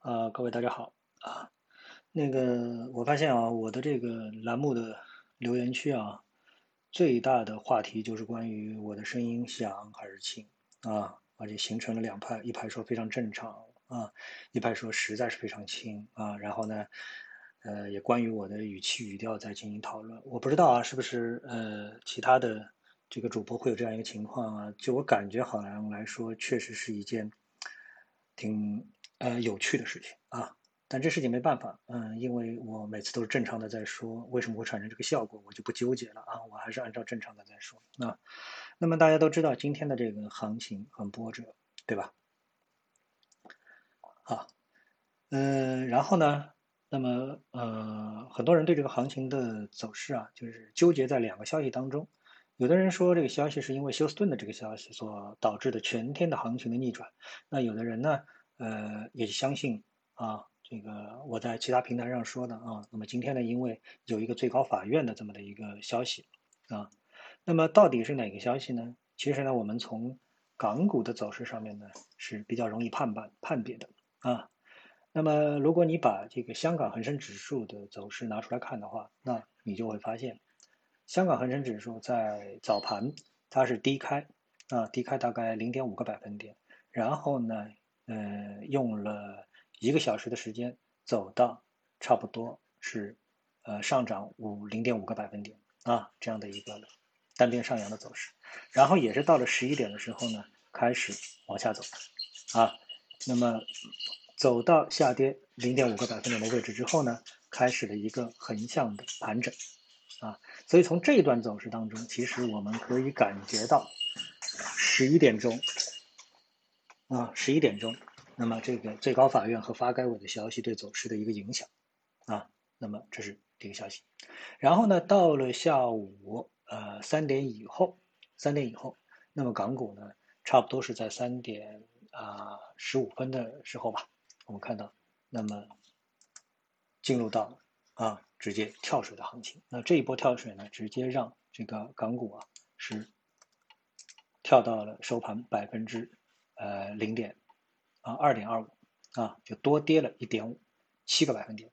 啊，各位大家好啊，那个我发现啊，我的这个栏目的留言区啊，最大的话题就是关于我的声音响还是轻啊，而且形成了两派，一派说非常正常啊，一派说实在是非常轻啊，然后呢，呃，也关于我的语气语调在进行讨论，我不知道啊，是不是呃其他的这个主播会有这样一个情况啊？就我感觉好像来说，确实是一件挺。呃，有趣的事情啊，但这事情没办法，嗯，因为我每次都是正常的在说，为什么会产生这个效果，我就不纠结了啊，我还是按照正常的在说啊。那么大家都知道今天的这个行情很波折，对吧？好，嗯，然后呢，那么呃，很多人对这个行情的走势啊，就是纠结在两个消息当中，有的人说这个消息是因为休斯顿的这个消息所导致的全天的行情的逆转，那有的人呢？呃，也相信啊，这个我在其他平台上说的啊。那么今天呢，因为有一个最高法院的这么的一个消息啊，那么到底是哪个消息呢？其实呢，我们从港股的走势上面呢是比较容易判判判别的啊。那么如果你把这个香港恒生指数的走势拿出来看的话，那你就会发现，香港恒生指数在早盘它是低开啊，低开大概零点五个百分点，然后呢。呃，用了一个小时的时间走到差不多是呃上涨五零点五个百分点啊，这样的一个单边上扬的走势，然后也是到了十一点的时候呢，开始往下走啊，那么走到下跌零点五个百分点的位置之后呢，开始了一个横向的盘整啊，所以从这一段走势当中，其实我们可以感觉到十一点钟。啊，十一点钟，那么这个最高法院和发改委的消息对走势的一个影响，啊，那么这是第一个消息。然后呢，到了下午呃三点以后，三点以后，那么港股呢，差不多是在三点啊十五分的时候吧，我们看到，那么进入到啊直接跳水的行情。那这一波跳水呢，直接让这个港股啊是跳到了收盘百分之。呃，零点啊，二点二五啊，就多跌了一点五七个百分点。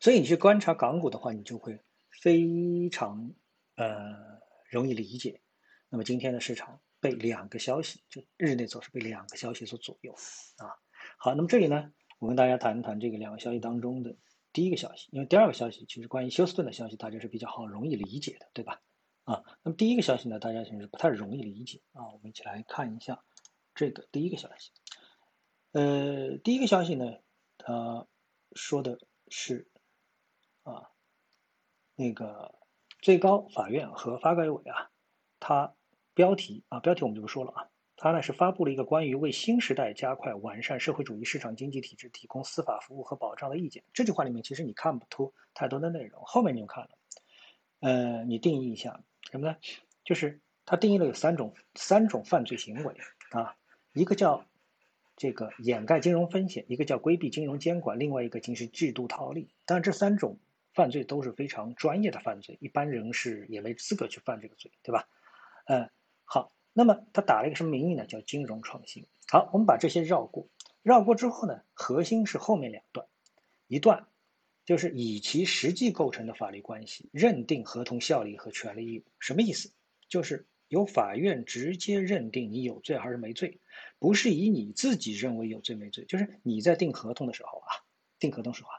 所以你去观察港股的话，你就会非常呃容易理解。那么今天的市场被两个消息，就日内走势被两个消息所左右啊。好，那么这里呢，我跟大家谈一谈这个两个消息当中的第一个消息，因为第二个消息其实关于休斯顿的消息，大家是比较好容易理解的，对吧？啊，那么第一个消息呢，大家其实不太容易理解啊。我们一起来看一下。这个第一个消息，呃，第一个消息呢，他说的是啊，那个最高法院和发改委啊，它标题啊，标题我们就不说了啊，它呢是发布了一个关于为新时代加快完善社会主义市场经济体制提供司法服务和保障的意见。这句话里面其实你看不出太多的内容，后面你就看了，呃，你定义一下什么呢？就是它定义了有三种三种犯罪行为啊。一个叫这个掩盖金融风险，一个叫规避金融监管，另外一个就是制度套利。当然，这三种犯罪都是非常专业的犯罪，一般人是也没资格去犯这个罪，对吧？嗯，好，那么他打了一个什么名义呢？叫金融创新。好，我们把这些绕过，绕过之后呢，核心是后面两段，一段就是以其实际构成的法律关系认定合同效力和权利义务，什么意思？就是由法院直接认定你有罪还是没罪。不是以你自己认为有罪没罪，就是你在订合同的时候啊，订合同时候啊，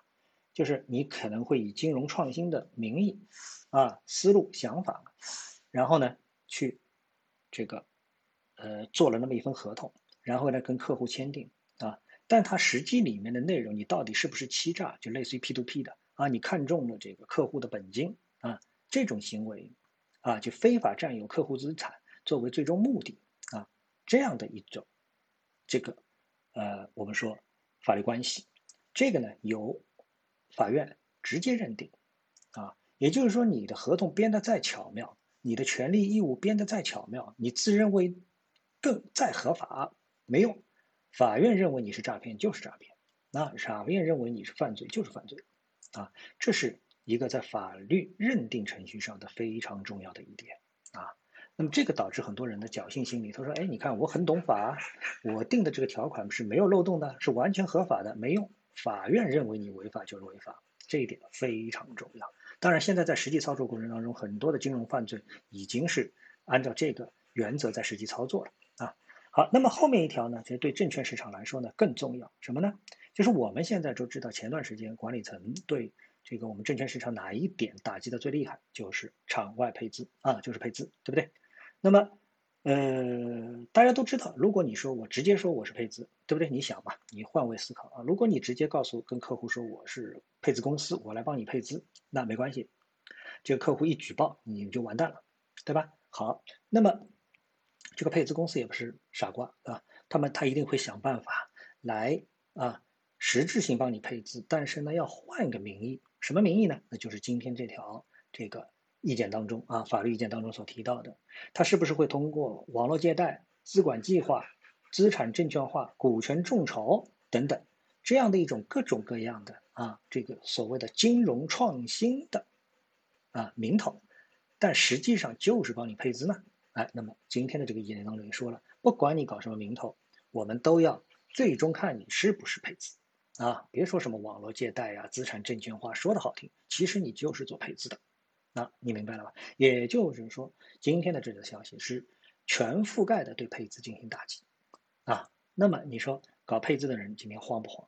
就是你可能会以金融创新的名义啊、思路、想法，然后呢去这个呃做了那么一份合同，然后呢跟客户签订啊，但它实际里面的内容，你到底是不是欺诈，就类似于 P to P 的啊，你看中了这个客户的本金啊，这种行为啊，就非法占有客户资产作为最终目的啊，这样的一种。这个，呃，我们说法律关系，这个呢由法院直接认定，啊，也就是说你的合同编得再巧妙，你的权利义务编得再巧妙，你自认为更再合法没用，法院认为你是诈骗就是诈骗，那法院认为你是犯罪就是犯罪，啊，这是一个在法律认定程序上的非常重要的一点，啊，那么这个导致很多人的侥幸心理，他说：“哎，你看我很懂法，我定的这个条款是没有漏洞的，是完全合法的，没用，法院认为你违法就是违法，这一点非常重要。当然，现在在实际操作过程当中，很多的金融犯罪已经是按照这个原则在实际操作了啊。好，那么后面一条呢，其实对证券市场来说呢更重要，什么呢？就是我们现在都知道，前段时间管理层对这个我们证券市场哪一点打击的最厉害，就是场外配资啊，就是配资，对不对？那么，呃，大家都知道，如果你说我直接说我是配资，对不对？你想嘛，你换位思考啊，如果你直接告诉跟客户说我是配资公司，我来帮你配资，那没关系，这个客户一举报你就完蛋了，对吧？好，那么这个配资公司也不是傻瓜啊，他们他一定会想办法来啊，实质性帮你配资，但是呢，要换个名义，什么名义呢？那就是今天这条这个。意见当中啊，法律意见当中所提到的，它是不是会通过网络借贷、资管计划、资产证券化、股权众筹等等这样的一种各种各样的啊，这个所谓的金融创新的啊名头，但实际上就是帮你配资呢？哎，那么今天的这个意见当中也说了，不管你搞什么名头，我们都要最终看你是不是配资啊，别说什么网络借贷呀、资产证券化，说的好听，其实你就是做配资的。那你明白了吧？也就是说，今天的这个消息是全覆盖的对配资进行打击啊。那么你说搞配资的人今天慌不慌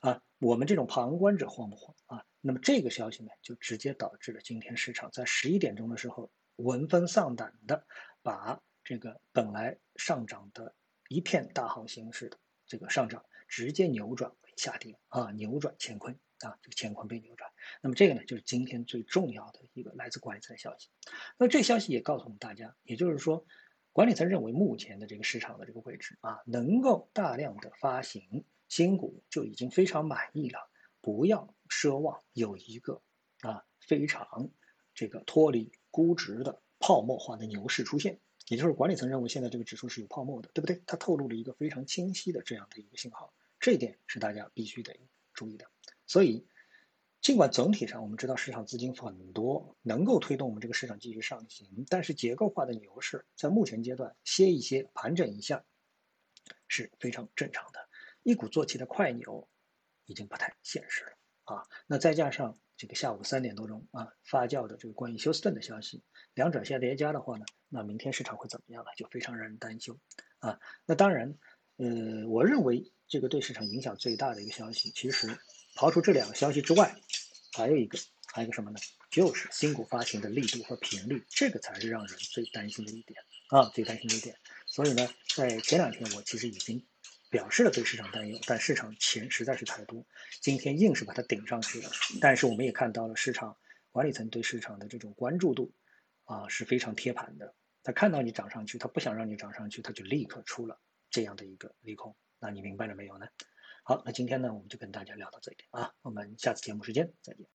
啊？我们这种旁观者慌不慌啊？那么这个消息呢，就直接导致了今天市场在十一点钟的时候闻风丧胆的把这个本来上涨的一片大好形势的这个上涨直接扭转下跌啊，扭转乾坤。啊，这个乾坤被扭转，那么这个呢，就是今天最重要的一个来自管理层的消息。那这消息也告诉我们大家，也就是说，管理层认为目前的这个市场的这个位置啊，能够大量的发行新股就已经非常满意了，不要奢望有一个啊非常这个脱离估值的泡沫化的牛市出现。也就是管理层认为现在这个指数是有泡沫的，对不对？它透露了一个非常清晰的这样的一个信号，这一点是大家必须得注意的。所以，尽管总体上我们知道市场资金很多，能够推动我们这个市场继续上行，但是结构化的牛市在目前阶段歇一歇、盘整一下是非常正常的。一鼓作气的快牛已经不太现实了啊！那再加上这个下午三点多钟啊发酵的这个关于休斯顿的消息，两者相叠加的话呢，那明天市场会怎么样呢？就非常让人担忧啊！那当然，呃，我认为这个对市场影响最大的一个消息，其实。刨除这两个消息之外，还有一个，还有一个什么呢？就是新股发行的力度和频率，这个才是让人最担心的一点啊，最担心的一点。所以呢，在前两天我其实已经表示了对市场担忧，但市场钱实在是太多，今天硬是把它顶上去了。但是我们也看到了市场管理层对市场的这种关注度啊是非常贴盘的。他看到你涨上去，他不想让你涨上去，他就立刻出了这样的一个利空。那你明白了没有呢？好，那今天呢，我们就跟大家聊到这里啊，我们下次节目时间再见。